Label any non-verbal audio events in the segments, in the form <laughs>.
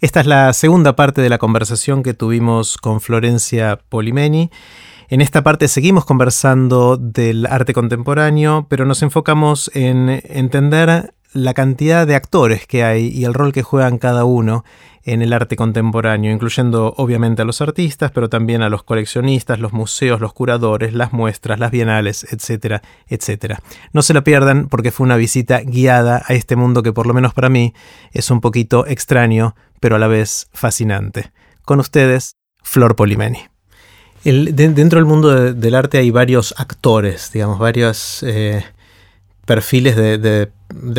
Esta es la segunda parte de la conversación que tuvimos con Florencia Polimeni. En esta parte seguimos conversando del arte contemporáneo, pero nos enfocamos en entender la cantidad de actores que hay y el rol que juegan cada uno en el arte contemporáneo, incluyendo obviamente a los artistas, pero también a los coleccionistas, los museos, los curadores, las muestras, las bienales, etcétera, etcétera. No se lo pierdan porque fue una visita guiada a este mundo que por lo menos para mí es un poquito extraño, pero a la vez fascinante. Con ustedes, Flor Polimeni. dentro del mundo del arte hay varios actores, digamos, varios eh, perfiles de,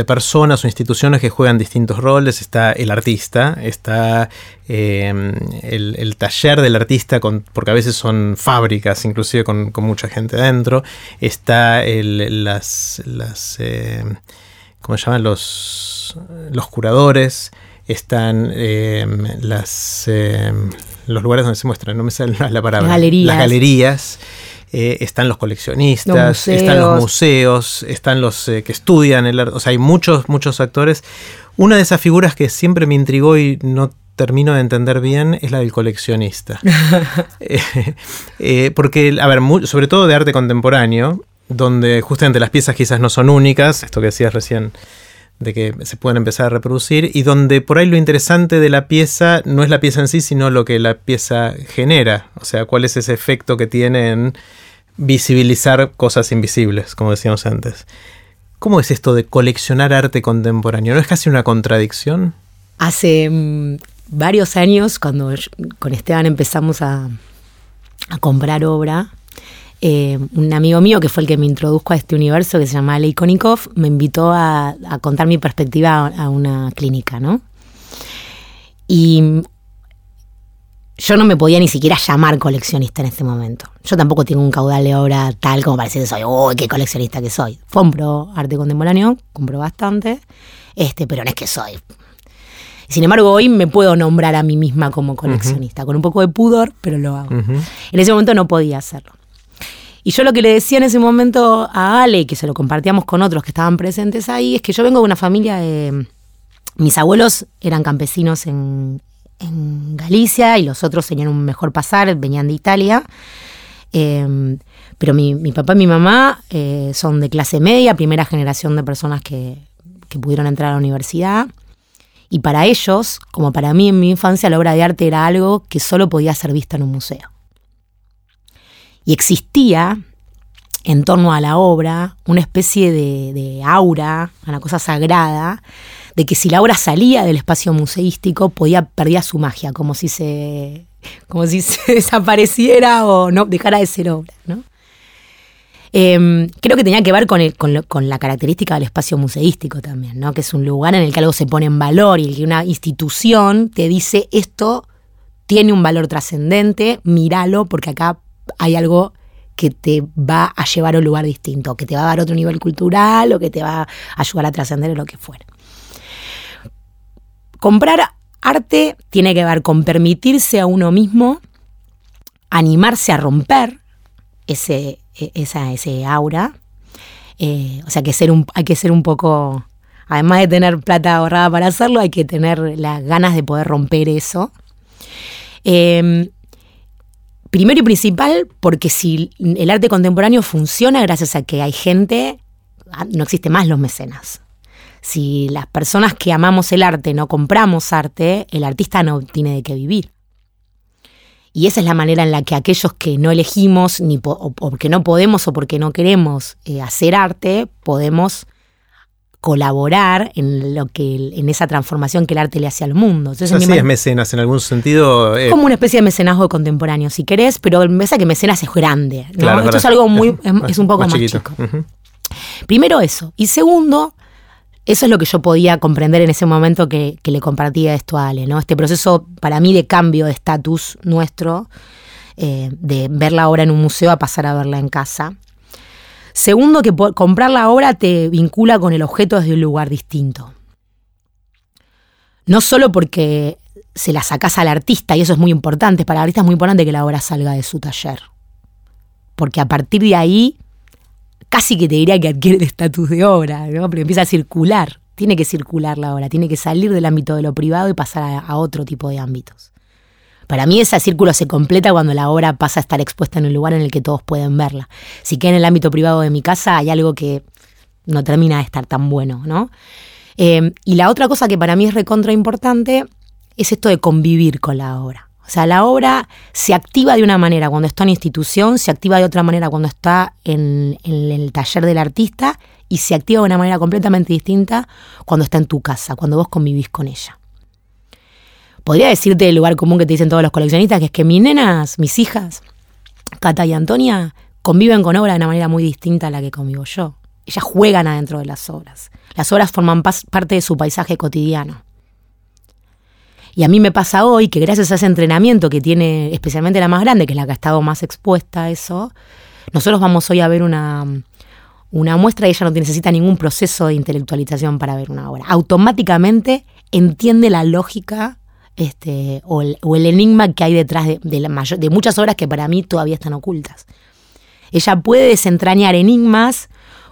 personas o instituciones que juegan distintos roles. Está el artista, está em, el, taller del artista, porque a veces son fábricas, inclusive con, mucha gente dentro. Está las, las em, ¿cómo se llaman? Los, los curadores. Están em, las, los lugares donde se muestran, no me sale <laughs> la palabra. Galerías. Las galerías. Eh, están los coleccionistas, están los museos, están los eh, que estudian el arte, o sea, hay muchos, muchos actores. Una de esas figuras que siempre me intrigó y no termino de entender bien es la del coleccionista. <laughs> <laughs> Eh, porque, a ver, sobre todo de arte contemporáneo, donde justamente las piezas quizás no son únicas, esto que decías recién de que se pueden empezar a reproducir y donde por ahí lo interesante de la pieza no es la pieza en sí, sino lo que la pieza genera, o sea, cuál es ese efecto que tiene en visibilizar cosas invisibles, como decíamos antes. ¿Cómo es esto de coleccionar arte contemporáneo? ¿No es casi una contradicción? Hace mm, varios años, cuando con Esteban empezamos a, a comprar obra, eh, un amigo mío que fue el que me introdujo a este universo que se llama Ale Konikov me invitó a, contar mi perspectiva a, una clínica, ¿no? Y yo no me podía ni siquiera llamar coleccionista en este momento. Yo tampoco tengo un caudal de obra tal como parece que soy. ¡Uy, qué coleccionista que soy! Compro arte contemporáneo, compro bastante, este, pero no es que soy. Sin embargo, hoy me puedo nombrar a mí misma como coleccionista, con un poco de pudor, pero lo hago. En ese momento no podía hacerlo. Y yo lo que le decía en ese momento a Ale, que se lo compartíamos con otros que estaban presentes ahí, es que yo vengo de una familia de... Mis abuelos eran campesinos en, Galicia y los otros tenían un mejor pasar, venían de Italia. Em, pero mi, papá y mi mamá eh, son de clase media, primera generación de personas que, que pudieron entrar a la universidad. Y para ellos, como para mí en mi infancia, la obra de arte era algo que solo podía ser vista en un museo. Y existía en torno a la obra una especie de, aura, una cosa sagrada, de que si la obra salía del espacio museístico podía perdía su magia, como si se como si se <laughs> desapareciera o no dejara de ser obra, ¿no? Em, creo que tenía que ver con, con, la característica del espacio museístico también, ¿no? que es un lugar en el que algo se pone en valor y que una institución te dice esto tiene un valor trascendente, míralo porque acá hay algo que te va a llevar a un lugar distinto, que te va a dar otro nivel cultural o que te va a ayudar a trascender lo que fuera. Comprar arte tiene que ver con permitirse a uno mismo animarse a romper ese, e, esa, ese aura. Eh, o sea, que ser un, hay que ser un poco, además de tener plata ahorrada para hacerlo, hay que tener las ganas de poder romper eso. Eh, Primero y principal, porque si el arte contemporáneo funciona gracias a que hay gente, ah, no existe más los mecenas. Si las personas que amamos el arte no compramos arte, el artista no tiene de qué vivir. Y esa es la manera en la que aquellos que no elegimos, ni o porque no podemos o porque no queremos eh, hacer arte, podemos colaborar en lo que en esa transformación que el arte le hace al mundo. Entonces, Así es mecenas en algún sentido. Eh, como una especie de mecenazgo contemporáneo, si querés, pero me parece que mecenas es grande. Esto es algo muy, es, un poco más, chico. Primero eso. Y segundo, eso es lo que yo podía comprender en ese momento que, le compartía esto a Ale, ¿no? Este proceso para mí de cambio de estatus nuestro, eh, de ver la obra en un museo a pasar a verla en casa. Segundo, que comprar la obra te vincula con el objeto desde un lugar distinto. No solo porque se la sacas al artista, y eso es muy importante, para el artista es muy importante que la obra salga de su taller. Porque a partir de ahí, casi que te diría que adquiere el estatus de obra, ¿no? Pero empieza a circular, tiene que circular la obra, tiene que salir del ámbito de lo privado y pasar a otro tipo de ámbitos. Para mí ese círculo se completa cuando la obra pasa a estar expuesta en un lugar en el que todos pueden verla. Si queda en el ámbito privado de mi casa, hay algo que no termina de estar tan bueno, ¿no? Eh, y la otra cosa que para mí es recontra importante es esto de convivir con la obra. O sea, la obra se activa de una manera cuando está en institución, se activa de otra manera cuando está en, en el taller del artista y se activa de una manera completamente distinta cuando está en tu casa, cuando vos convivís con ella podría decirte el lugar común que te dicen todos los coleccionistas, que es que mis nenas, mis hijas, Cata y Antonia, conviven con obra de una manera muy distinta a la que convivo yo. Ellas juegan adentro de las obras. Las obras forman parte de su paisaje cotidiano. Y a mí me pasa hoy que gracias a ese entrenamiento que tiene especialmente la más grande, que es la que ha estado más expuesta a eso, nosotros vamos hoy a ver una, una muestra y ella no necesita ningún proceso de intelectualización para ver una obra. Automáticamente entiende la lógica este, o, el, enigma que hay detrás de, de muchas obras que para mí todavía están ocultas. Ella puede desentrañar enigmas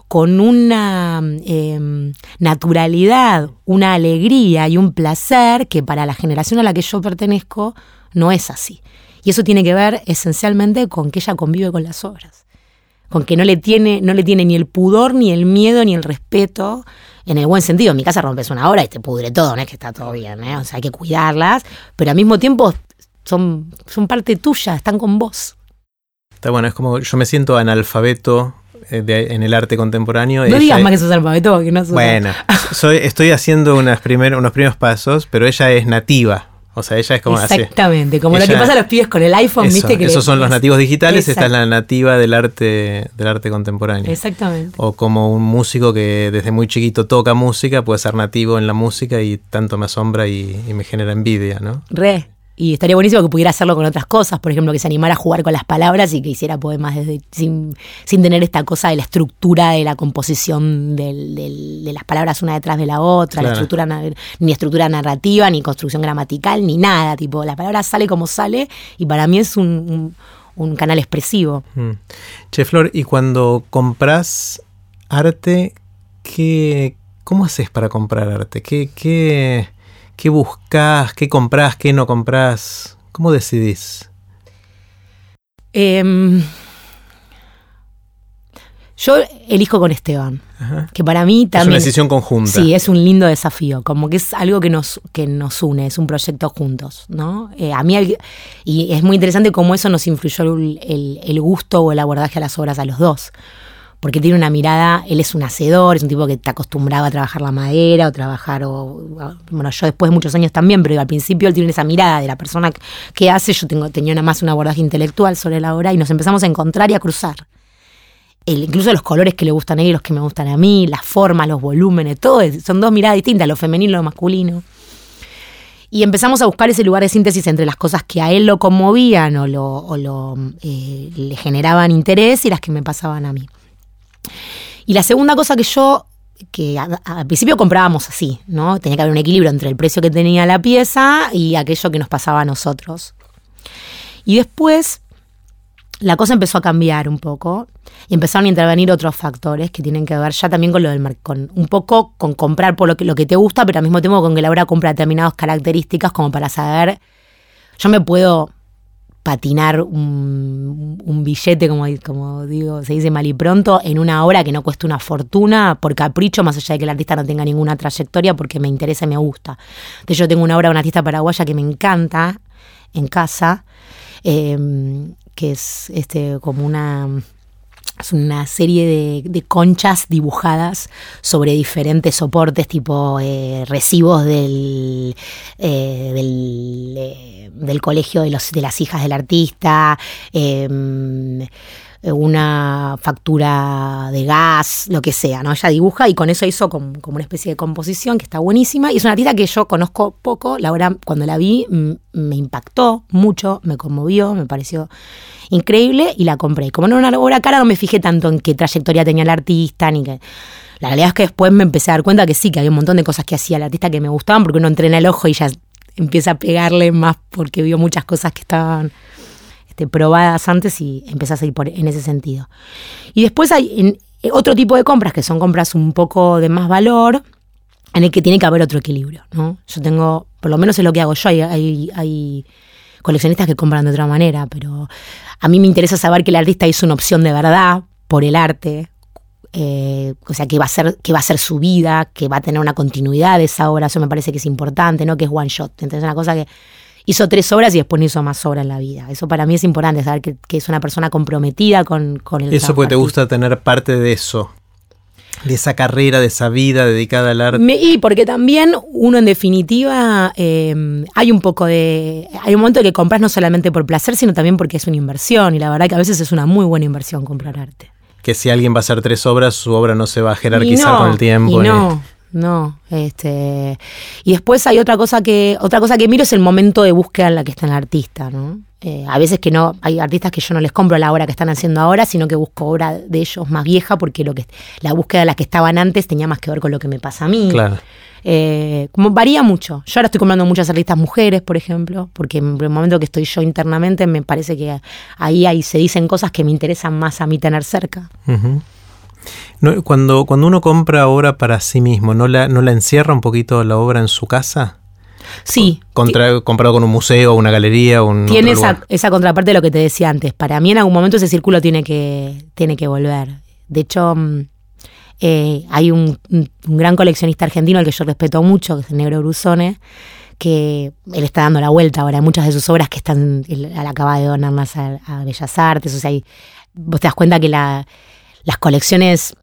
con una em, naturalidad, una alegría y un placer que para la generación a la que yo pertenezco no es así. Y eso tiene que ver esencialmente con que ella convive con las obras, con que no le tiene ni el pudor, ni el miedo, ni el respeto en el buen sentido. En mi casa rompes una hora y te pudre todo, no es que está todo bien, ¿eh? o sea, hay que cuidarlas, pero al mismo tiempo son, son parte tuya, están con vos. Está bueno, es como yo me siento analfabeto eh, en el arte contemporáneo. No digas más que sos analfabeto, que no sos. Bueno, soy, estoy haciendo unas primer, unos primeros pasos, pero ella es nativa. O sea, ella es como Exactamente, como lo que pasa a los pibes con el iPhone, ¿viste? Que esos son los nativos digitales, esta es la nativa del arte, del arte contemporáneo. Exactamente. O como un músico que desde muy chiquito toca música, puede ser nativo en la música y tanto me asombra y, y me genera envidia, ¿no? Re. Y estaría buenísimo que pudiera hacerlo con otras cosas, por ejemplo, que se animara a jugar con las palabras y que hiciera poemas desde, sin, sin tener esta cosa de la estructura de la composición del, de las palabras una detrás de la otra, la estructura, ni estructura narrativa, ni construcción gramatical, ni nada. Tipo, la palabra sale como sale y para mí es un, un, canal expresivo. Mm. Che, Flor, y cuando compras arte, ¿qué, ¿cómo haces para comprar arte? ¿Qué, qué, ¿Qué buscas? ¿Qué compras? ¿Qué no compras? ¿Cómo decidís? Em, yo elijo con Esteban, que para mí también... Es una decisión conjunta. Sí, es un lindo desafío, como que es algo que nos, que nos une, es un proyecto juntos, ¿no? Eh, a mí, y es muy interesante cómo eso nos influyó el, el gusto o el abordaje a las obras a los dos porque tiene una mirada, él es un hacedor, es un tipo que está acostumbrado a trabajar la madera o trabajar, o, bueno, yo después de muchos años también, pero al principio él tiene esa mirada de la persona que hace, yo tengo, tenía nada más un abordaje intelectual sobre la obra y nos empezamos a encontrar y a cruzar. Incluso los colores que le gustan a él, los que me gustan a mí, las formas, los volúmenes, todo, son dos miradas distintas, lo femenino y lo masculino. Y empezamos a buscar ese lugar de síntesis entre las cosas que a él lo conmovían o, lo, eh, le generaban interés y las que me pasaban a mí. Y la segunda cosa que yo, que al principio comprábamos así, ¿no? Tenía que haber un equilibrio entre el precio que tenía la pieza y aquello que nos pasaba a nosotros. Y después la cosa empezó a cambiar un poco y empezaron a intervenir otros factores que tienen que ver ya también con lo del con un poco con comprar por lo que, lo que te gusta, pero al mismo tiempo con que la obra cumpla determinadas características como para saber, yo me puedo patinar un, billete, como, como digo, se dice mal y pronto, en una obra que no cueste una fortuna por capricho, más allá de que el artista no tenga ninguna trayectoria, porque me interesa y me gusta. De hecho, tengo una obra de una artista paraguaya que me encanta en casa, em, que es este como una es una serie de, conchas dibujadas sobre diferentes soportes, tipo eh, recibos del, eh, eh, del, colegio de, los, de las hijas del artista, em, una factura de gas, lo que sea, ¿no? Ella dibuja y con eso hizo como, una especie de composición que está buenísima. Y es una artista que yo conozco poco. La hora, cuando la vi, me impactó mucho, me conmovió, me pareció increíble y la compré. Como no era una obra cara, no me fijé tanto en qué trayectoria tenía el artista, ni que. La realidad es que después me empecé a dar cuenta que sí, que había un montón de cosas que hacía el artista que me gustaban, porque uno entrena el ojo y ya empieza a pegarle más porque vio muchas cosas que estaban este, probadas antes y empezás a ir por, en ese sentido. Y después hay otro tipo de compras que son compras un poco de más valor, en el que tiene que haber otro equilibrio, ¿no? Yo tengo, por lo menos es lo que hago yo, hay, hay, coleccionistas que compran de otra manera, pero a mí me interesa saber que el artista hizo una opción de verdad por el arte, eh, o sea, que va, a ser, que va a ser su vida, que va a tener una continuidad de esa obra, eso me parece que es importante, ¿no? Que es one shot. Entonces, una cosa que hizo tres obras y después no hizo más obras en la vida. Eso para mí es importante, saber que, es una persona comprometida con, con el Eso porque te gusta tener parte de eso de esa carrera, de esa vida dedicada al arte. y porque también uno en definitiva em, hay un poco de... Hay un momento que compras no solamente por placer, sino también porque es una inversión y la verdad que a veces es una muy buena inversión comprar arte. Que si alguien va a hacer tres obras, su obra no se va a jerarquizar con el tiempo. Y no, no. Este, y después hay otra cosa que otra cosa que miro es el momento de búsqueda en la que está el artista, ¿no? Eh, a veces que no, hay artistas que yo no les compro la obra que están haciendo ahora, sino que busco obra de ellos más vieja, porque lo que la búsqueda de las que estaban antes tenía más que ver con lo que me pasa a mí. Claro. Eh, como varía mucho. Yo ahora estoy comprando muchas artistas mujeres, por ejemplo, porque en el momento que estoy yo internamente me parece que ahí, ahí se dicen cosas que me interesan más a mí tener cerca. Cuando, cuando uno compra obra para sí mismo, ¿no la, ¿no la encierra un poquito la obra en su casa? Sí. Contra, comparado con un museo, una galería, un. Tiene esa, esa, contraparte de lo que te decía antes. Para mí, en algún momento, ese círculo tiene que, tiene que volver. De hecho, mm, eh, hay un, gran coleccionista argentino al que yo respeto mucho, que es el Negro Brusone, que él está dando la vuelta ahora. Muchas de sus obras que están. Él, acaba de donarlas a, a Bellas Artes. O sea, vos te das cuenta que la, las colecciones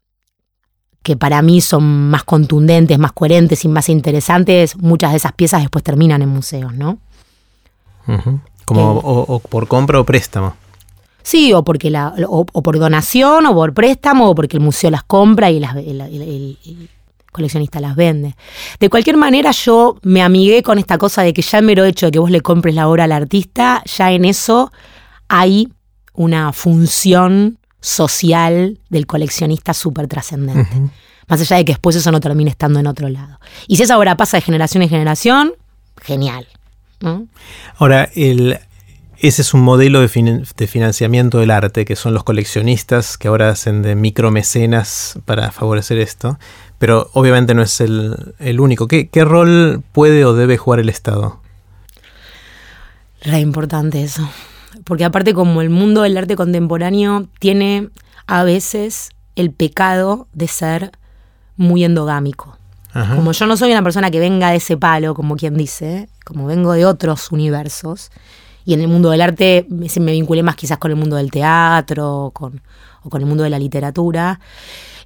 que para mí son más contundentes, más coherentes y más interesantes, muchas de esas piezas después terminan en museos, ¿no? Como eh. o, por compra o préstamo. Sí, o porque la, o, por donación, o por préstamo, o porque el museo las compra y las, el, coleccionista las vende. De cualquier manera, yo me amigué con esta cosa de que ya el mero hecho de que vos le compres la obra al artista, ya en eso hay una función social del coleccionista súper trascendente. Más allá de que después eso no termine estando en otro lado. Y si esa obra pasa de generación en generación, genial. Ahora, el, ese es un modelo de, financiamiento del arte, que son los coleccionistas que ahora hacen de micromecenas para favorecer esto, pero obviamente no es el, único. ¿Qué, rol puede o debe jugar el Estado? Re importante eso porque aparte como el mundo del arte contemporáneo tiene a veces el pecado de ser muy endogámico. Como yo no soy una persona que venga de ese palo, como quien dice, como vengo de otros universos, y en el mundo del arte me, me vinculé más quizás con el mundo del teatro con, o con el mundo de la literatura,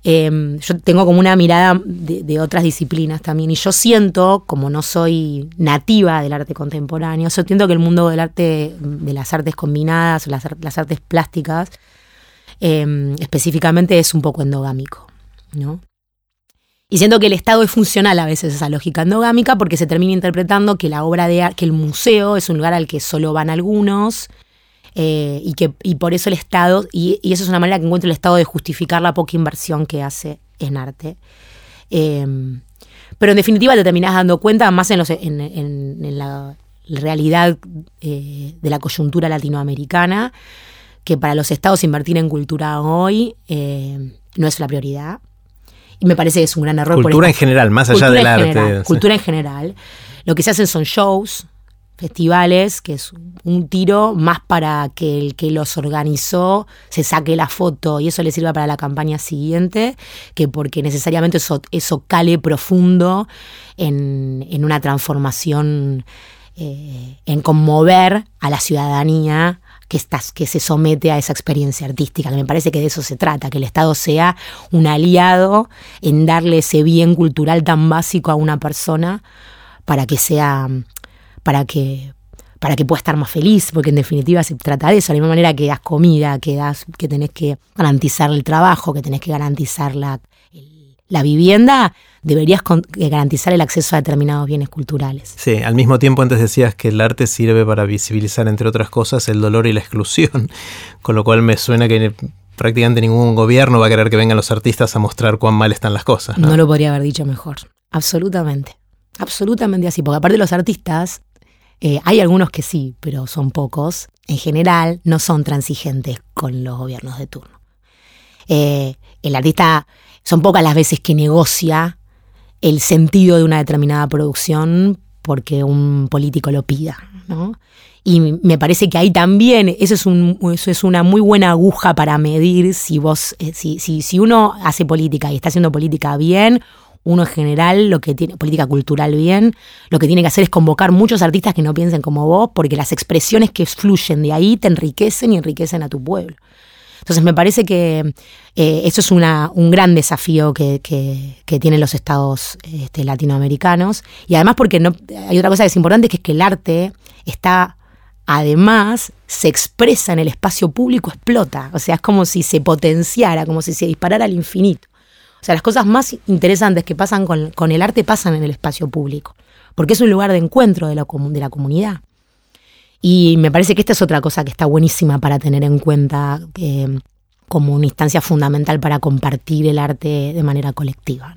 Em, yo tengo como una mirada de, otras disciplinas también y yo siento, como no soy nativa del arte contemporáneo, yo siento que el mundo del arte, de las artes combinadas, las, las artes plásticas, em, específicamente es un poco endogámico, ¿no? Y siento que el Estado es funcional a veces esa lógica endogámica porque se termina interpretando que la obra de que el museo es un lugar al que solo van algunos eh, y, que, y por eso el Estado, y, y, eso es una manera que encuentra el Estado de justificar la poca inversión que hace en arte. Em, pero en definitiva te terminás dando cuenta, más en, los, en, en, la realidad eh, de la coyuntura latinoamericana, que para los estados invertir en cultura hoy eh, no es la prioridad. Y me parece que es un gran error. Cultura en general, más allá del arte. Cultura en general. Lo que se hacen son shows, festivales, que es un tiro más para que el que los organizó se saque la foto y eso le sirva para la campaña siguiente, que porque necesariamente eso, eso cale profundo en, una transformación, eh, en conmover a la ciudadanía que, estás, que se somete a esa experiencia artística, que me parece que de eso se trata, que el Estado sea un aliado en darle ese bien cultural tan básico a una persona para que sea para que, para que pueda estar más feliz, porque en definitiva se trata de eso, de la misma manera que das comida, que, das, que tenés que garantizar el trabajo, que tenés que garantizar la, la vivienda, deberías eh, garantizar el acceso a determinados bienes culturales. Sí, al mismo tiempo antes decías que el arte sirve para visibilizar, entre otras cosas, el dolor y la exclusión, <laughs> con lo cual me suena que prácticamente ningún gobierno va a querer que vengan los artistas a mostrar cuán mal están las cosas. No, no lo podría haber dicho mejor, absolutamente, absolutamente así, porque aparte los artistas eh, hay algunos que sí, pero son pocos. En general, no son transigentes con los gobiernos de turno. Eh, el artista son pocas las veces que negocia el sentido de una determinada producción porque un político lo pida, ¿no? Y me parece que ahí también, eso es, un, eso es una muy buena aguja para medir si vos, eh, si, si, si uno hace política y está haciendo política bien, uno en general, lo que tiene, política cultural bien, lo que tiene que hacer es convocar muchos artistas que no piensen como vos, porque las expresiones que fluyen de ahí te enriquecen y enriquecen a tu pueblo. Entonces me parece que eh, eso es una, un gran desafío que, que, tienen los estados este, latinoamericanos. Y además porque no, hay otra cosa que es importante, que es que el arte está además se expresa en el espacio público, explota. O sea, es como si se potenciara, como si se disparara al infinito. O sea, las cosas más interesantes que pasan con, el arte pasan en el espacio público, porque es un lugar de encuentro de la, de la comunidad. Y me parece que esta es otra cosa que está buenísima para tener en cuenta eh, como una instancia fundamental para compartir el arte de manera colectiva.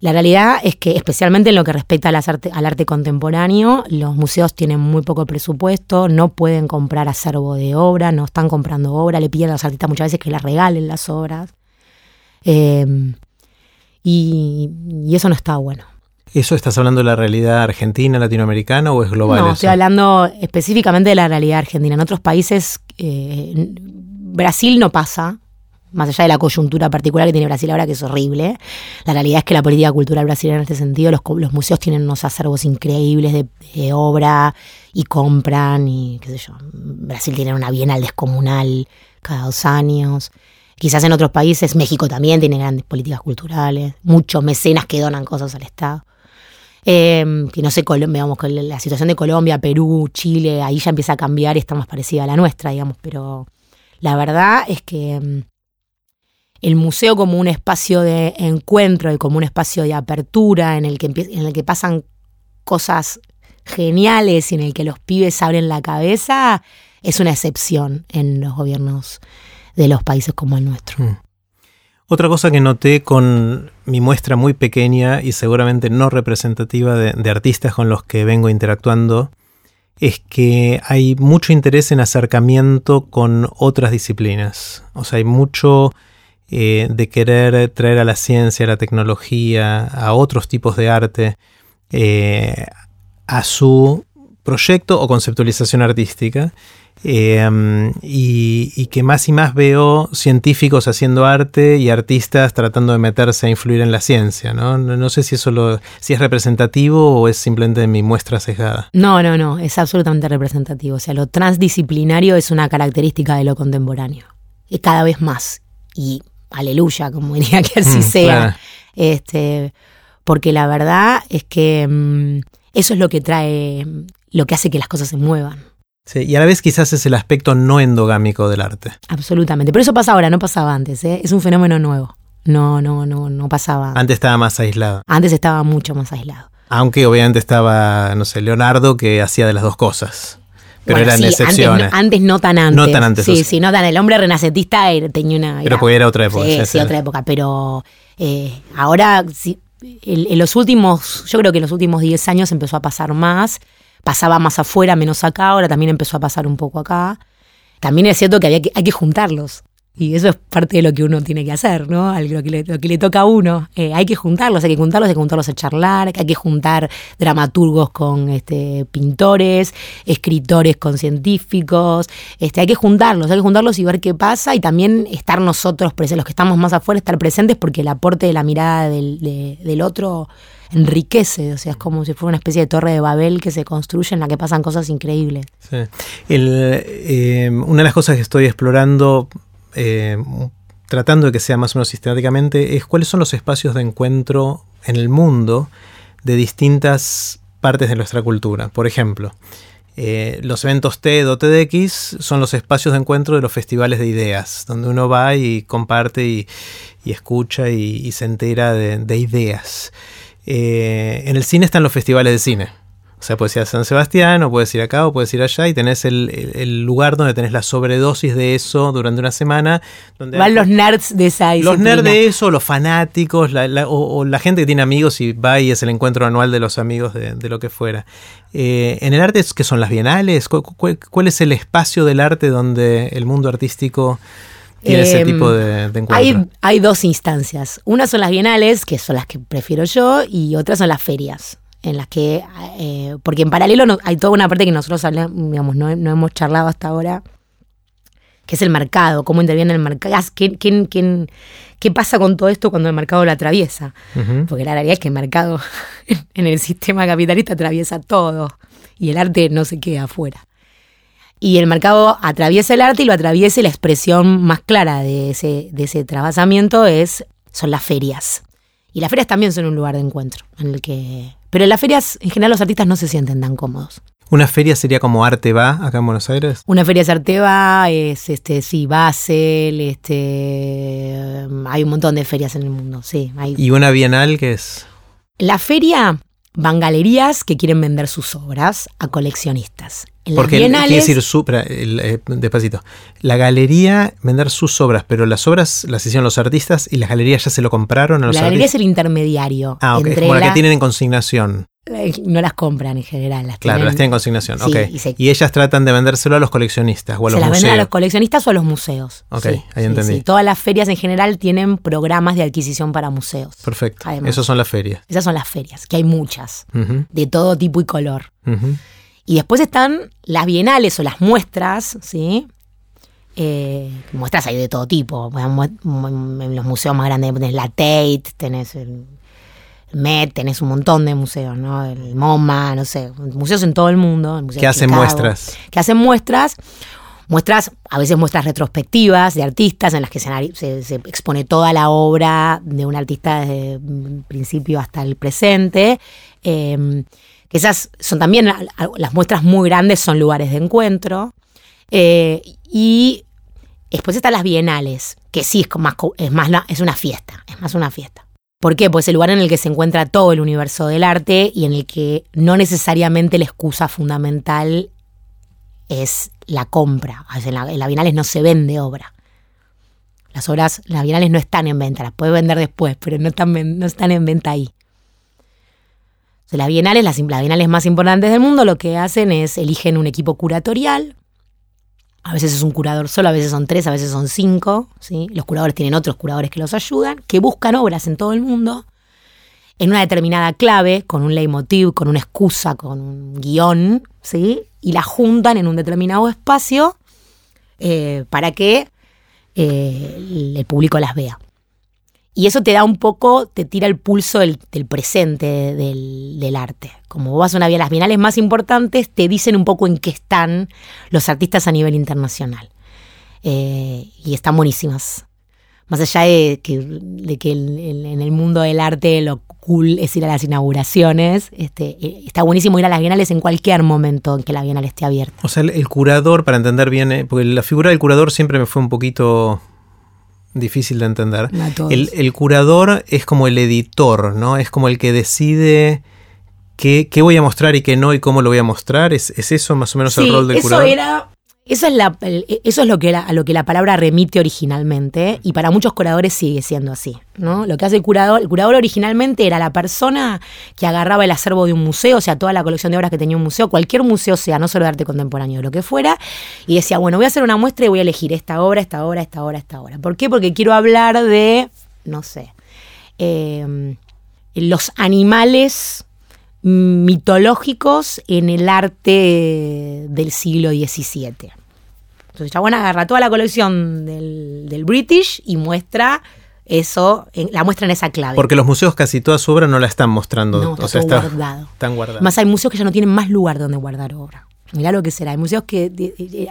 La realidad es que, especialmente en lo que respecta al arte contemporáneo, los museos tienen muy poco presupuesto, no pueden comprar acervo de obra, no están comprando obra, le piden a los artistas muchas veces que les regalen las obras. Em, y, eso no está bueno. ¿Eso estás hablando de la realidad argentina, latinoamericana o es global? No, estoy hablando específicamente de la realidad argentina. En otros países, eh, Brasil no pasa, más allá de la coyuntura particular que tiene Brasil ahora, que es horrible, la realidad es que la política cultural brasileña en este sentido, los, los museos tienen unos acervos increíbles de, obra y compran y qué sé yo. Brasil tiene una bienal descomunal cada dos años. Quizás en otros países, México también tiene grandes políticas culturales, muchos mecenas que donan cosas al Estado. Eh, que no sé, digamos, la situación de Colombia, Perú, Chile, ahí ya empieza a cambiar y está más parecida a la nuestra, digamos, pero la verdad es que em, el museo como un espacio de encuentro y como un espacio de apertura en el que, en el que pasan cosas geniales y en el que los pibes abren la cabeza, es una excepción en los gobiernos de los países como el nuestro. Mm. Otra cosa que noté con mi muestra muy pequeña y seguramente no representativa de, artistas con los que vengo interactuando es que hay mucho interés en acercamiento con otras disciplinas. O sea, hay mucho eh, de querer traer a la ciencia, a la tecnología, a otros tipos de arte, eh, a su proyecto o conceptualización artística. Eh, y, que más y más veo científicos haciendo arte y artistas tratando de meterse a influir en la ciencia. No, no, sé si eso lo, si es representativo o es simplemente mi muestra sesgada. No, no, no, es absolutamente representativo. O sea, lo transdisciplinario es una característica de lo contemporáneo. Y cada vez más. Y aleluya, como diría que así mm, sea. Este, porque la verdad es que mm, eso es lo que trae, lo que hace que las cosas se muevan. Sí, y a la vez quizás es el aspecto no endogámico del arte. Absolutamente. Pero eso pasa ahora, no pasaba antes. ¿eh? Es un fenómeno nuevo. No, no, no, no pasaba. Antes estaba más aislado. Antes estaba mucho más aislado. Aunque obviamente estaba, no sé, Leonardo que hacía de las dos cosas. Pero eran excepciones. Antes, no tan antes. No tan antes. Sí, sí, no tan. El hombre renacentista tenía una. pero porque era otra época. Sí, sí, otra época. Pero eh, ahora, en, los últimos, yo creo que en los últimos 10 años empezó a pasar más. Pasaba más afuera, menos acá. Ahora también empezó a pasar un poco acá. También es cierto que, había que hay que juntarlos. Y eso es parte de lo que uno tiene que hacer, ¿no? Lo que le, que le toca a uno. Eh, hay que juntarlos, hay que juntarlos, hay que juntarlos a charlar, hay que juntar dramaturgos con este, pintores, escritores con científicos. Este, hay que juntarlos, hay que juntarlos y ver qué pasa y también estar nosotros presentes, los que estamos más afuera, estar presentes porque el aporte de la mirada del, del otro enriquece, o sea, es como si fuera una especie de torre de Babel que se construye en la que pasan cosas increíbles. Sí. Eh, una de las cosas que estoy explorando eh, tratando de que sea más o menos sistemáticamente, es cuáles son los espacios de encuentro en el mundo de distintas partes de nuestra cultura. Por ejemplo, eh, los eventos TED o TEDx son los espacios de encuentro de los festivales de ideas, donde uno va y comparte y, escucha y, se entera de, ideas. Eh, en el cine están los festivales de cine. O sea, puedes ir a San Sebastián, o puedes ir acá, o puedes ir allá, y tenés el, lugar donde tenés la sobredosis de eso durante una semana. Donde Van los nerds de esa Los nerds de eso, los fanáticos, o, la gente que tiene amigos y va y es el encuentro anual de los amigos de, lo que fuera. Eh, en el arte, ¿qué son las bienales? ¿Cuál, es el espacio del arte donde el mundo artístico tiene ese Em, tipo de, de encuentro. Hay, hay dos instancias. Una son las bienales, que son las que prefiero yo, y otras son las ferias, en las que, eh, porque en paralelo no- hay toda una parte que nosotros hablamos, digamos, no, no hemos charlado hasta ahora, que es el mercado, cómo interviene el mercado, ¿Qué, qué, qué- qué pasa con todo esto cuando el mercado lo atraviesa. Porque la realidad es que el mercado <laughs> en el sistema capitalista atraviesa todo y el arte no se queda afuera. Y el mercado atraviesa el arte y lo atraviesa y la expresión más clara de ese, de ese trabajamiento es, son las ferias. Y las ferias también son un lugar de encuentro en el que... Pero en las ferias en general los artistas no se sienten tan cómodos. Una feria sería como Arte Va acá en Buenos Aires. Una feria es Arteba, es este, sí, Basel, este, hay un montón de ferias en el mundo, sí. Hay Y una Bienal que es. La feria van galerías que quieren vender sus obras a coleccionistas. En las Porque bienales, quiere decir su. el, eh, despacito. La galería vender sus obras, pero las obras las hicieron los artistas y las galerías ya se lo compraron a los la galería es el intermediario Ah, ok. Entre como la que tienen en consignación. eh, no las compran en general, las Claro, tienen- las tienen en consignación. Sí, y se- Y ellas tratan de vendérselo a los coleccionistas o a se los las venden a museos. los coleccionistas o a los museos. Ok, Sí, ahí sí, entendí. sí. Todas las ferias en general tienen programas de adquisición para museos. Perfecto. Además. Esas son las ferias. Esas son las ferias, que hay muchas, de todo tipo y color. ujú. Y después están las bienales o las muestras, ¿sí? Eh, muestras hay de todo tipo. En los museos más grandes tenés la Tate, tenés el Met, tenés un montón de museos, ¿no? El MoMA, no sé, museos en todo el mundo. el Museo Que hacen Chicago, muestras. Que hacen muestras. Muestras, a veces muestras retrospectivas de artistas en las que se- se expone toda la obra de un artista desde el principio hasta el presente. Eh, que esas son también, las muestras muy grandes son lugares de encuentro. Eh, y después están las bienales, que sí es, más, es, más, es una fiesta, es más una fiesta. ¿Por qué? Pues es el lugar en el que se encuentra todo el universo del arte y en el que no necesariamente la excusa fundamental es la compra. En, la, en las bienales no se vende obra. Las obras, las bienales no están en venta, las puedes vender después, pero no están, no están en venta ahí. Las bienales, las, las bienales más importantes del mundo, lo que hacen es eligen un equipo curatorial. A veces es un curador solo, a veces son tres, a veces son cinco. ¿sí? Los curadores tienen otros curadores que los ayudan, que buscan obras en todo el mundo en una determinada clave, con un leitmotiv, con una excusa, con un guion, ¿sí? Y la juntan en un determinado espacio eh, para que eh, el público las vea. Y eso te da un poco, te tira el pulso del, presente del, arte. Como vos vas a una de las bienales más importantes, te dicen un poco en qué están los artistas a nivel internacional. Eh, y están buenísimas. Más allá de que, el- en el mundo del arte lo cool es ir a las inauguraciones, este, eh, está buenísimo ir a las bienales en cualquier momento en que la bienal esté abierta. O sea, el, el curador, para entender bien, eh, porque la figura del curador siempre me fue un poquito difícil de entender. El, el curador es como el editor, ¿no? Es como el que decide qué, qué voy a mostrar y qué no y cómo lo voy a mostrar. ¿Es, es eso más o menos el rol del eso curador? era. Eso es, la, el- eso es lo que la- a lo que la palabra remite originalmente y para muchos curadores sigue siendo así. ¿no? Lo que hace el curador, el curador originalmente era la persona que agarraba el acervo de un museo, o sea, toda la colección de obras que tenía un museo, cualquier museo sea, no solo de arte contemporáneo, lo que fuera, y decía, bueno, voy a hacer una muestra y voy a elegir esta obra, esta obra, esta obra, esta obra. ¿Por qué? Porque quiero hablar de, no sé, eh, los animales mitológicos en el arte del siglo XVII. Entonces, Chabón agarra toda la colección del, del British y muestra eso, en- la muestra en esa clave. Porque los museos casi toda su obra no la están mostrando. no, o está sea, todo está, guardado. están guardadas. Además, hay museos que ya no tienen más lugar donde guardar obra. Mirá lo que será. Hay museos que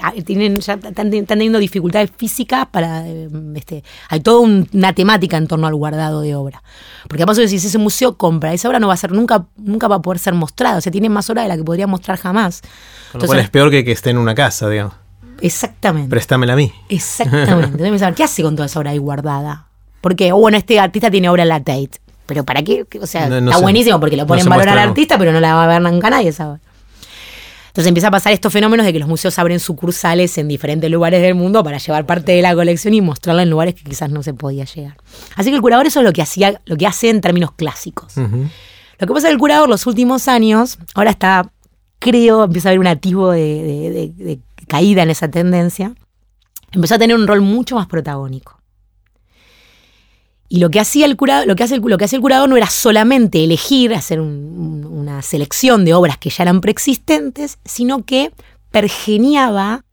ah, tienen, ya están, teniendo dificultades físicas para. eh, este, hay toda un- una temática en torno al guardado de obra. Porque además, si ese museo compra, esa obra no va a ser nunca, nunca va a poder ser mostrada. O sea, tiene más obra de la que podría mostrar jamás. Con lo cual es peor que que esté en una casa, digamos. Exactamente. Préstamela a mí. Exactamente. <laughs> Entonces me ¿qué hace con toda esa obra ahí guardada? Porque, oh, bueno, este artista tiene obra en la Tate. Pero ¿para qué? O sea, No- no está se- buenísimo porque lo no pone se en valor al artista, pero no la va a ver nunca nadie esa obra. Entonces empieza a pasar estos fenómenos de que los museos abren sucursales en diferentes lugares del mundo para llevar parte de la colección y mostrarla en lugares que quizás no se podía llegar. Así que el curador eso es lo que hacía, lo que hace en términos clásicos. Lo que pasa es que el curador los últimos años, ahora está, creo, empieza a haber un atisbo de, de- de- de caída en esa tendencia. empezó a tener un rol mucho más protagónico. Y lo que hacía el curado, lo que hace el, lo que hace el curador no era solamente elegir, hacer una selección de obras que ya eran preexistentes, sino que pergeniaba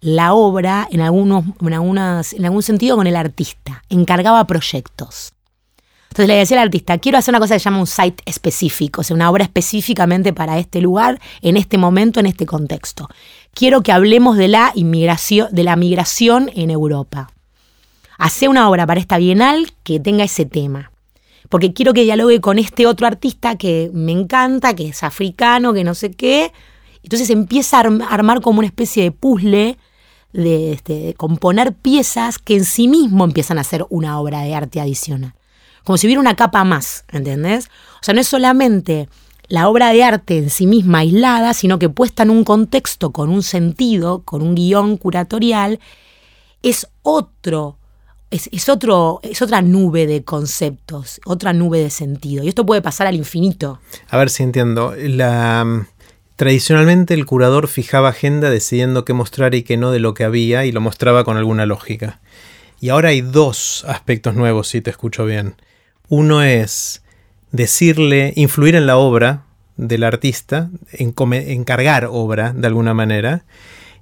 la obra en, algunos, en, algunas, en algún sentido con el artista, encargaba proyectos. Entonces le decía al artista, quiero hacer una cosa que se llama un site específico, o sea, una obra específicamente para este lugar, en este momento, en este contexto. Quiero que hablemos de la inmigración, de la migración en Europa. Hace una obra para esta bienal que tenga ese tema. Porque quiero que dialogue con este otro artista que me encanta, que es africano, que no sé qué. Entonces empieza a armar como una especie de puzzle de, este, de componer piezas que en sí mismo empiezan a ser una obra de arte adicional como si hubiera una capa más, ¿entendés? O sea, no es solamente la obra de arte en sí misma aislada, sino que puesta en un contexto, con un sentido, con un guion curatorial, es otro, es, otro, es otra nube de conceptos, otra nube de sentido. Y esto puede pasar al infinito. A ver si entiendo. La, tradicionalmente el curador fijaba agenda decidiendo qué mostrar y qué no de lo que había y lo mostraba con alguna lógica. Y ahora hay dos aspectos nuevos, si te escucho bien. Uno es decirle, influir en la obra del artista, encargar obra de alguna manera.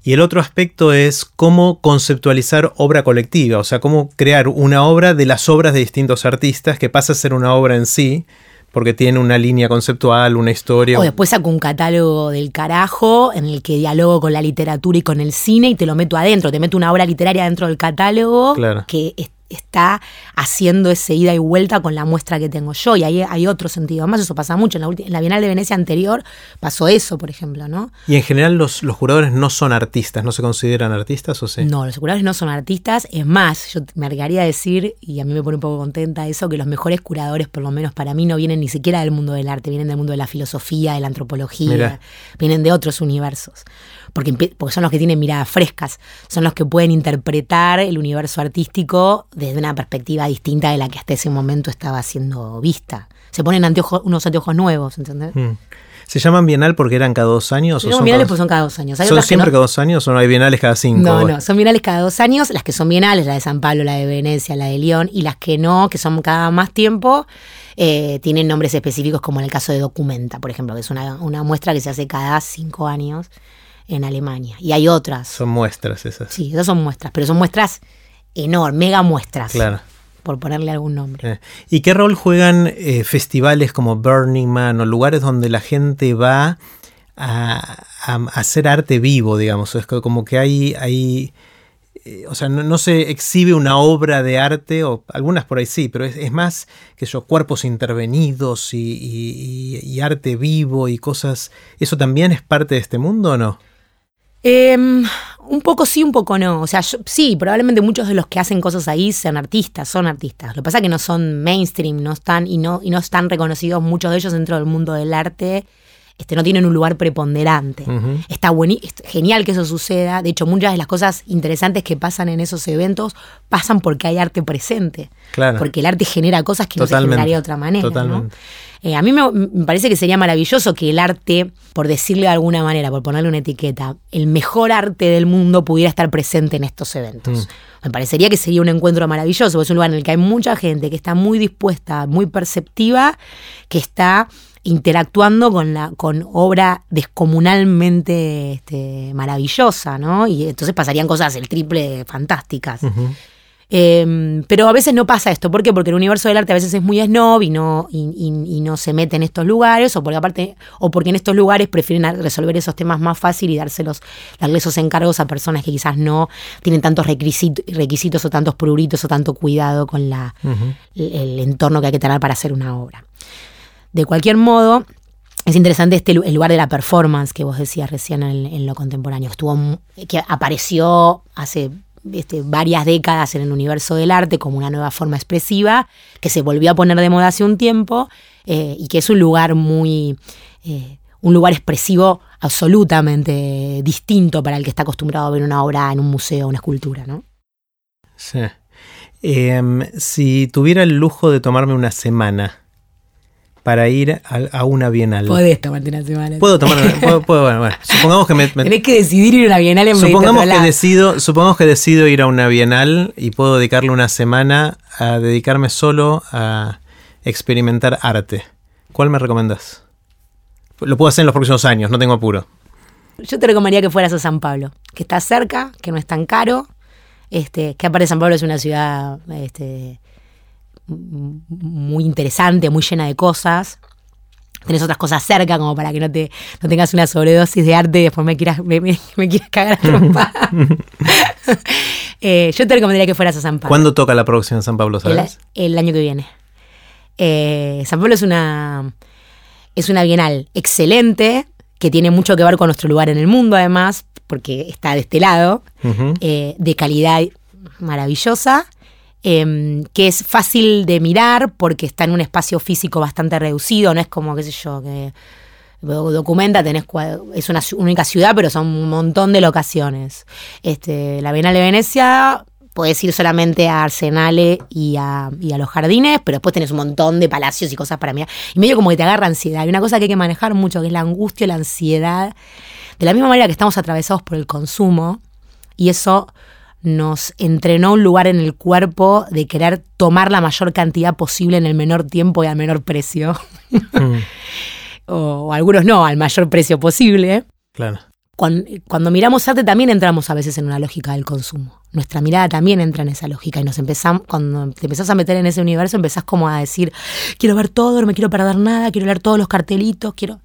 Y el otro aspecto es cómo conceptualizar obra colectiva, o sea, cómo crear una obra de las obras de distintos artistas que pasa a ser una obra en sí, porque tiene una línea conceptual, una historia. O después saco un catálogo del carajo en el que dialogo con la literatura y con el cine y te lo meto adentro, te meto una obra literaria dentro del catálogo que está haciendo ese ida y vuelta con la muestra que tengo yo. Y ahí hay otro sentido. Además, eso pasa mucho. En la, en la, Bienal de Venecia anterior pasó eso, por ejemplo, ¿no? Y en general los, los juradores no son artistas, ¿no se consideran artistas o sí? No, los curadores no son artistas. Es más, yo me arriesgaría a decir, y a mí me pone un poco contenta eso, que los mejores curadores, por lo menos para mí, no vienen ni siquiera del mundo del arte, vienen del mundo de la filosofía, de la antropología, vienen de otros universos porque, son los que tienen miradas frescas, son los que pueden interpretar el universo artístico desde una perspectiva distinta de la que hasta ese momento estaba siendo vista. Se ponen unos anteojos nuevos, ¿entendés? Mm. ¿Se llaman bienal porque eran cada dos años? son bienales porque son cada dos años. ¿Son siempre cada dos años o no hay bienales cada cinco? No, no, son bienales cada dos años. Las que son bienales, la de San Pablo, la de Venecia, la de León, y las que no, que son cada más tiempo, eh, tienen nombres específicos como en el caso de Documenta, por ejemplo, que es una, una muestra que se hace cada cinco años en Alemania. Y hay otras. Son muestras esas. Sí, esas son muestras, pero son muestras enormes, mega muestras. Claro. Por ponerle algún nombre. Eh, ¿Y qué rol juegan eh, festivales como Burning Man o lugares donde la gente va a, hacer arte vivo, digamos? Es como que hay, hay eh, o sea, no, se exhibe una obra de arte, o algunas por ahí sí, pero es, más que yo, cuerpos intervenidos y, y, arte vivo y cosas. ¿Eso también es parte de este mundo o no? Em, un poco sí, un poco no. O sea, sí, probablemente muchos de los que hacen cosas ahí sean artistas, son artistas. Lo que pasa es que no son mainstream, no están y no, y no están reconocidos muchos de ellos dentro del mundo del arte. Este, no tienen un lugar preponderante. Está genial que eso suceda. De hecho, muchas de las cosas interesantes que pasan en esos eventos pasan porque hay arte presente. Claro. Porque el arte genera cosas que no se generaría de otra manera. Totalmente. Eh, a mí me, parece que sería maravilloso que el arte, por decirle de alguna manera, por ponerle una etiqueta, el mejor arte del mundo pudiera estar presente en estos eventos. Mm. Me parecería que sería un encuentro maravilloso, es un lugar en el que hay mucha gente que está muy dispuesta, muy perceptiva, que está interactuando con la con obra descomunalmente este, maravillosa, ¿no? Y entonces pasarían cosas el triple fantásticas. Em, pero a veces no pasa esto. ¿Por qué? Porque el universo del arte a veces es muy snob y no, y, no se mete en estos lugares, o porque aparte, o porque en estos lugares prefieren resolver esos temas más fácil y dárselos, darle esos encargos a personas que quizás no tienen tantos requisitos, requisitos o tantos pruritos o tanto cuidado con la, el, entorno que hay que tener para hacer una obra. De cualquier modo, es interesante este el lugar de la performance que vos decías recién en, lo contemporáneo. Estuvo que apareció hace este, varias décadas en el universo del arte como una nueva forma expresiva, que se volvió a poner de moda hace un tiempo eh, y que es un lugar muy... Eh, un lugar expresivo absolutamente distinto para el que está acostumbrado a ver una obra en un museo, una escultura, ¿no? Sí. Em, si tuviera el lujo de tomarme una semana para ir a, una bienal? Podés tomarte una semana. Puedo tomar una, <laughs> puedo, bueno, bueno, supongamos que me, Tenés que decidir ir a una bienal en supongamos que decido Supongamos que decido ir a una bienal y puedo dedicarle una semana a dedicarme solo a experimentar arte. ¿Cuál me recomendás? Lo puedo hacer en los próximos años, no tengo apuro. Yo te recomendaría que fueras a San Pablo, que está cerca, que no es tan caro, este, que aparte San Pablo es una ciudad este, muy interesante, muy llena de cosas. Tenés otras cosas cerca como para que no te no tengas una sobredosis de arte y después me quieras, me, quieras cagar a trompa. <laughs> <laughs> Eh, yo te recomendaría que fueras a San Pablo. ¿Cuándo toca la próxima en San Pablo, sabes? El, año que viene. Eh, San Pablo es una, es una bienal excelente, que tiene mucho que ver con nuestro lugar en el mundo, además, porque está de este lado, eh, de calidad maravillosa, em, que es fácil de mirar porque está en un espacio físico bastante reducido, no es como, qué sé yo, que documenta, tenés es una única ciudad, pero son un montón de locaciones. Este, la Bienal de Venecia Puedes ir solamente a Arsenales y a, los jardines, pero después tenés un montón de palacios y cosas para mirar. Y medio como que te agarra ansiedad. Hay una cosa que hay que manejar mucho, que es la angustia, la ansiedad. De la misma manera que estamos atravesados por el consumo, y eso nos entrenó un lugar en el cuerpo de querer tomar la mayor cantidad posible en el menor tiempo y al menor precio. Mm. <laughs> o, algunos no, al mayor precio posible. Claro. Cuando, miramos arte también entramos a veces en una lógica del consumo. Nuestra mirada también entra en esa lógica y nos empezamos, cuando te empezás a meter en ese universo, empezás como a decir, quiero ver todo, no me quiero perder nada, quiero leer todos los cartelitos, quiero...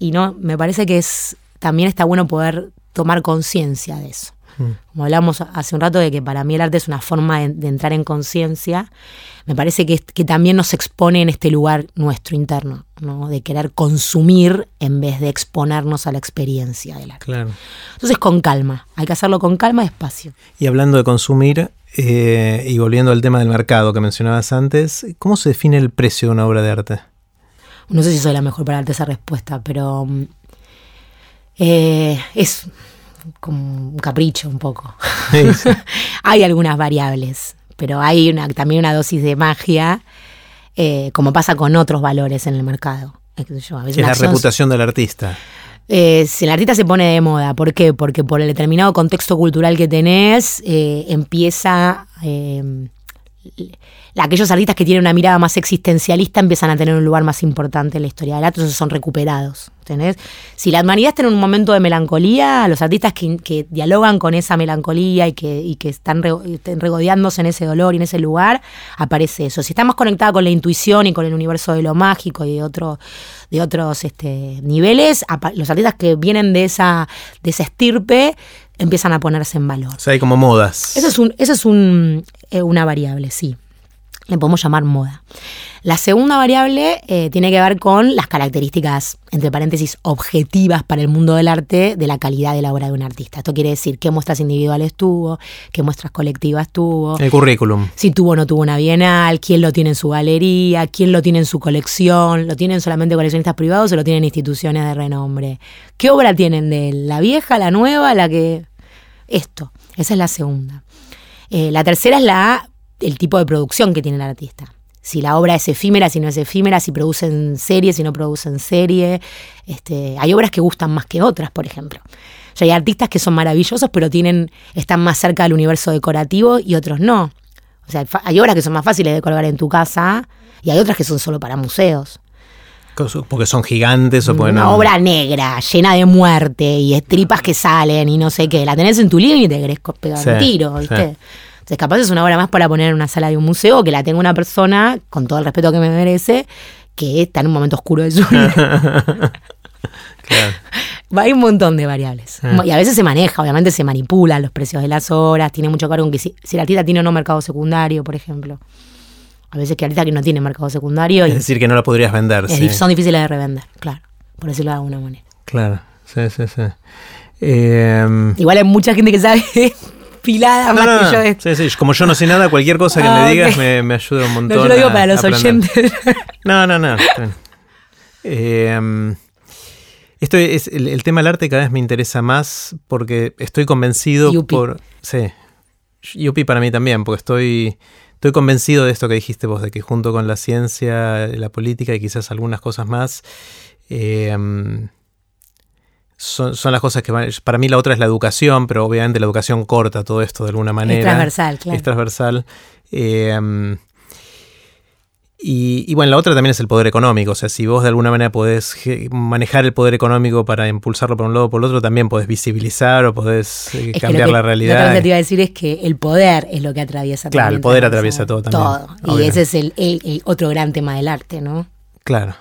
Y no, me parece que es también está bueno poder tomar conciencia de eso. Mm. Como hablamos hace un rato de que para mí el arte es una forma de, entrar en conciencia, me parece que, que, también nos expone en este lugar nuestro interno, ¿no? de querer consumir en vez de exponernos a la experiencia del arte. Claro. Entonces con calma, hay que hacerlo con calma, despacio. Y hablando de consumir, eh, y volviendo al tema del mercado que mencionabas antes, ¿cómo se define el precio de una obra de arte? No sé si soy la mejor para darte esa respuesta, pero mm, eh, es como un capricho un poco. <laughs> hay algunas variables, pero hay una, también una dosis de magia, eh, como pasa con otros valores en el mercado. Es la reputación del artista. Eh, si el artista se pone de moda, ¿por qué? Porque por el determinado contexto cultural que tenés, eh, empieza aquellos artistas que tienen una mirada más existencialista empiezan a tener un lugar más importante en la historia del arte, entonces son recuperados. Si la humanidad está en un momento de melancolía, los artistas que, dialogan con esa melancolía y que, están, regodeándose en ese dolor y en ese lugar, aparece eso. Si está más conectada con la intuición y con el universo de lo mágico y de, otro, de otros este, niveles, los artistas que vienen de esa, de esa estirpe empiezan a ponerse en valor. O sea, hay como modas. Eso es, un, eso es un, eh, una variable, sí le podemos llamar moda. La segunda variable eh, tiene que ver con las características, entre paréntesis, objetivas para el mundo del arte de la calidad de la obra de un artista. Esto quiere decir qué muestras individuales tuvo, qué muestras colectivas tuvo. El currículum. Si tuvo o no tuvo una bienal, quién lo tiene en su galería, quién lo tiene en su colección, lo tienen solamente coleccionistas privados o lo tienen instituciones de renombre. ¿Qué obra tienen de él? ¿La vieja, la nueva, la que...? Esto, esa es la segunda. Eh, la tercera es la el tipo de producción que tiene el artista. Si la obra es efímera, si no es efímera, si producen serie, si no producen serie. Este, hay obras que gustan más que otras, por ejemplo. hay artistas que son maravillosos, pero tienen, están más cerca del universo decorativo y otros no. O sea, hay obras que son más fáciles de colgar en tu casa y hay otras que son solo para museos. Porque son gigantes o Una obra negra, llena de muerte y tripas que salen y no sé qué. La tenés en tu living y te querés pegar un tiro, ¿viste? Entonces, capaz es una obra más para poner en una sala de un museo que la tenga una persona, con todo el respeto que me merece, que está en un momento oscuro de su vida. <laughs> claro. <laughs> Hay un montón de variables. Ah. Y a veces se maneja, obviamente se manipula los precios de las obras, tiene mucho que ver con que si, si el artista tiene o no mercado secundario, por ejemplo. A veces que artista que no tiene mercado secundario. Es decir, que no lo podrías vender. Son difíciles de revender, claro. Por decirlo de alguna manera. Claro, sí, sí, sí. Em, Igual hay mucha gente que sabe <laughs> pilada más que yo. Sí, sí, como yo no sé nada, cualquier cosa que me ah, digas me, ayuda un montón. No, yo lo digo para los oyentes. <laughs> No, no, no. Eh, esto es el, tema del arte cada vez me interesa más porque estoy convencido por. Sí. Yupi para mí también, porque estoy estoy convencido de esto que dijiste vos, de que junto con la ciencia, la política y quizás algunas cosas más, eh, son, las cosas que van, para mí la otra es la educación, pero obviamente la educación corta todo esto de alguna manera. Es transversal, claro. Es transversal. Eh, y, bueno, la otra también es el poder económico. O sea, si vos de alguna manera podés manejar el poder económico para impulsarlo por un lado o por el otro, también podés visibilizar o podés eh, cambiar la realidad. Lo que te iba a decir es que el poder es lo que atraviesa todo. Claro, el poder atraviesa todo también. Todo. Y ese es el, otro gran tema del arte, ¿no? Claro,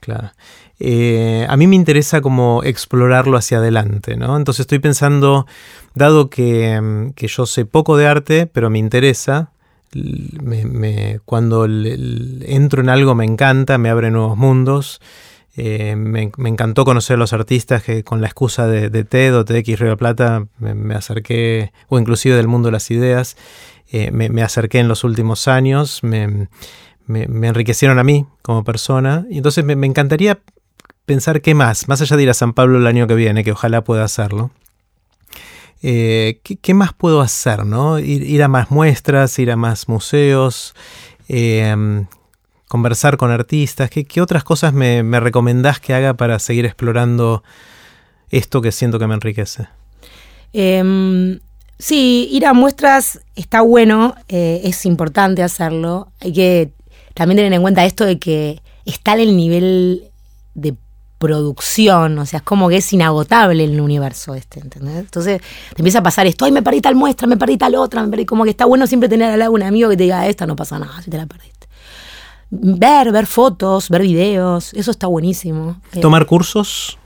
claro. Eh, a mí me interesa como explorarlo hacia adelante, ¿no? Entonces estoy pensando, dado que, mm, que yo sé poco de arte, pero me interesa, cuando entro en algo me encanta, me abre nuevos mundos. Eh, me, encantó conocer a los artistas que con la excusa de, TED o TEDx Río de Plata me, acerqué, o inclusive del mundo de las ideas, eh, me, acerqué en los últimos años, me, enriquecieron a mí como persona. Y entonces me, encantaría pensar qué más, más allá de ir a San Pablo el año que viene, que ojalá pueda hacerlo. Eh, ¿qué, más puedo hacer? ¿no? Ir, a más muestras, ir a más museos, em, conversar con artistas. ¿Qué, otras cosas me, recomendás que haga para seguir explorando esto que siento que me enriquece? Em, sí, ir a muestras está bueno, eh, es importante hacerlo. Hay que también tener en cuenta esto de que está el nivel de producción, o sea, es como que es inagotable el universo este, ¿entendés? Entonces te empieza a pasar esto, ay, me perdí tal muestra, me perdí tal otra, me perdí, como que está bueno siempre tener al lado un amigo que te diga, esta no pasa nada si te la perdiste. Ver, ver fotos, ver videos, eso está buenísimo. Eh, ¿Tomar cursos?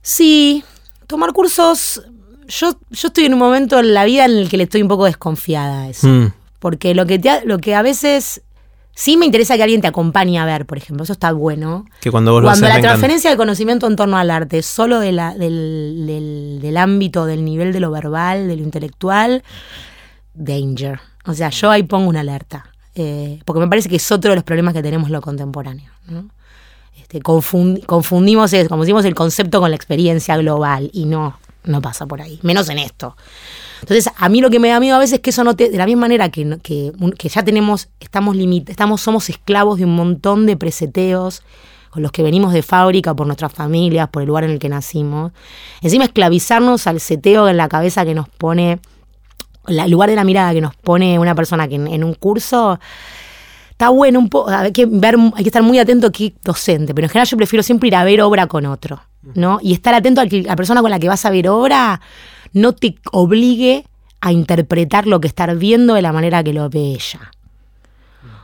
Sí, tomar cursos, yo, yo estoy en un momento en la vida en el que le estoy un poco desconfiada a eso. Mm. Porque lo que, lo que a veces Sí me interesa que alguien te acompañe a ver, por ejemplo, eso está bueno. Que cuando vos Cuando la transferencia del conocimiento en torno al arte solo de la, del, del, ámbito, del nivel de lo verbal, de lo intelectual, danger. O sea, yo ahí pongo una alerta. Eh, porque me parece que es otro de los problemas que tenemos lo contemporáneo. Este, confundimos, como decimos, el concepto con la experiencia global y no, no pasa por ahí, menos en esto. Entonces, a mí lo que me da miedo a veces es que eso no te, de la misma manera que, que, ya tenemos, estamos estamos, somos esclavos de un montón de preseteos con los que venimos de fábrica por nuestras familias, por el lugar en el que nacimos. Encima esclavizarnos al seteo en la cabeza que nos pone, el lugar de la mirada que nos pone una persona que en, un curso está bueno un poco, hay que ver, que estar muy atento aquí docente, pero en general yo prefiero siempre ir a ver obra con otro, ¿no? Y estar atento a la persona con la que vas a ver obra no te obligue a interpretar lo que estás viendo de la manera que lo ve ella.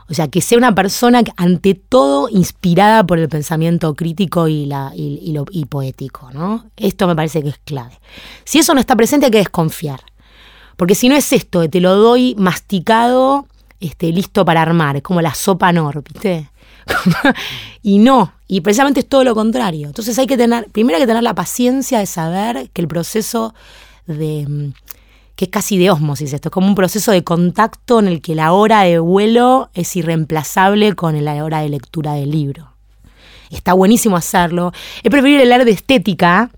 O sea, que sea una persona ante todo inspirada por el pensamiento crítico y, la, y, lo, y poético, ¿no? Esto me parece que es clave. Si eso no está presente, hay que desconfiar. Porque si no es esto, te lo doy masticado, este, listo para armar, es como la sopa nor, ¿viste? <laughs> y no, y precisamente es todo lo contrario. Entonces hay que tener, primero hay que tener la paciencia de saber que el proceso de mm, que es casi de osmosis esto, es como un proceso de contacto en el que la hora de vuelo es irreemplazable con la hora de lectura del libro. Está buenísimo hacerlo. Es preferible leer de estética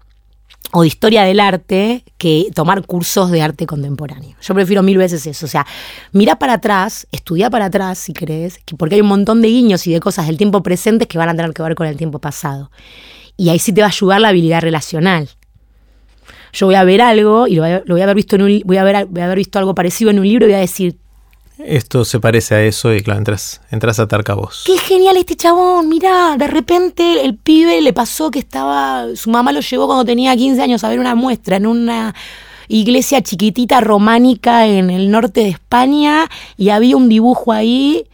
o de historia del arte que tomar cursos de arte contemporáneo. Yo prefiero mil veces eso. O sea, mira para atrás, estudia para atrás si crees, porque hay un montón de guiños y de cosas del tiempo presente que van a tener que ver con el tiempo pasado. Y ahí sí te va a ayudar la habilidad relacional yo voy a ver algo y lo voy a, haber visto en un, voy a haber visto algo parecido en un libro y voy a decir esto se parece a eso y claro, entras, entras a atar cabos. Qué genial este chabón, mira, de repente el pibe le pasó que estaba, su mamá lo llevó cuando tenía 15 años a ver una muestra en una iglesia chiquitita románica en el norte de España y había un dibujo ahí,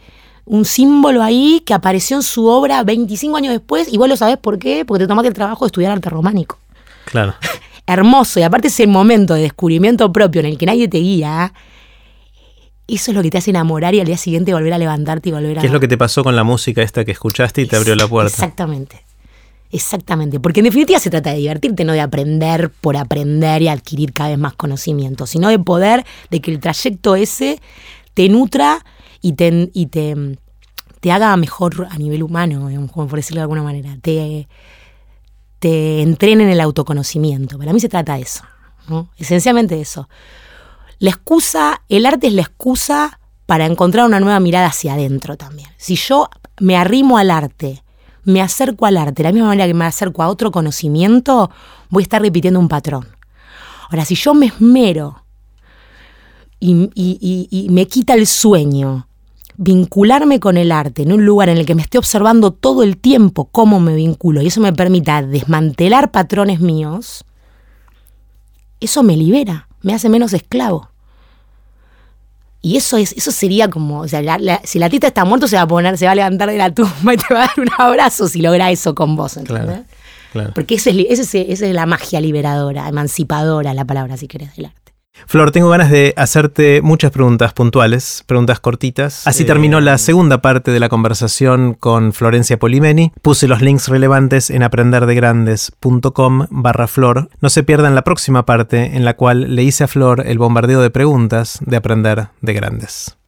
un símbolo ahí que apareció en su obra 25 años después y vos lo sabés por qué, porque te tomaste el trabajo de estudiar arte románico. Claro. <laughs> hermoso y aparte es el momento de descubrimiento propio en el que nadie te guía, eso es lo que te hace enamorar y al día siguiente volver a levantarte y volver a... ¿Qué es lo que te pasó con la música esta que escuchaste y te abrió la puerta? Exactamente. Exactamente, porque en definitiva se trata de divertirte, no de aprender por aprender y adquirir cada vez más conocimiento, sino de poder, de que el trayecto ese te nutra y te, y te, te haga mejor a nivel humano, como por decirlo de alguna manera. Te, te entrenen el autoconocimiento. Para mí se trata de eso, ¿no? esencialmente de eso. La excusa, el arte es la excusa para encontrar una nueva mirada hacia adentro también. Si yo me arrimo al arte, me acerco al arte, de la misma manera que me acerco a otro conocimiento, voy a estar repitiendo un patrón. Ahora, si yo me esmero y, me quita el sueño vincularme con el arte en un lugar en el que me esté observando todo el tiempo cómo me vinculo y eso me permita desmantelar patrones míos, eso me libera, me hace menos esclavo. Y eso es, eso sería como, o sea, si la tita está muerto se va a poner, se va a levantar de la tumba y te va a dar un abrazo si logra eso con vos, ¿entendés? Porque esa es, es, la magia liberadora, emancipadora, la palabra, si querés, del arte. Flor, tengo ganas de hacerte muchas preguntas puntuales, preguntas cortitas. Así terminó la segunda parte de la conversación con Florencia Polimeni. Puse los links relevantes en aprenderdegrandes.com barra Flor. No se pierdan la próxima parte en la cual le hice a Flor el bombardeo de preguntas de Aprender de Grandes.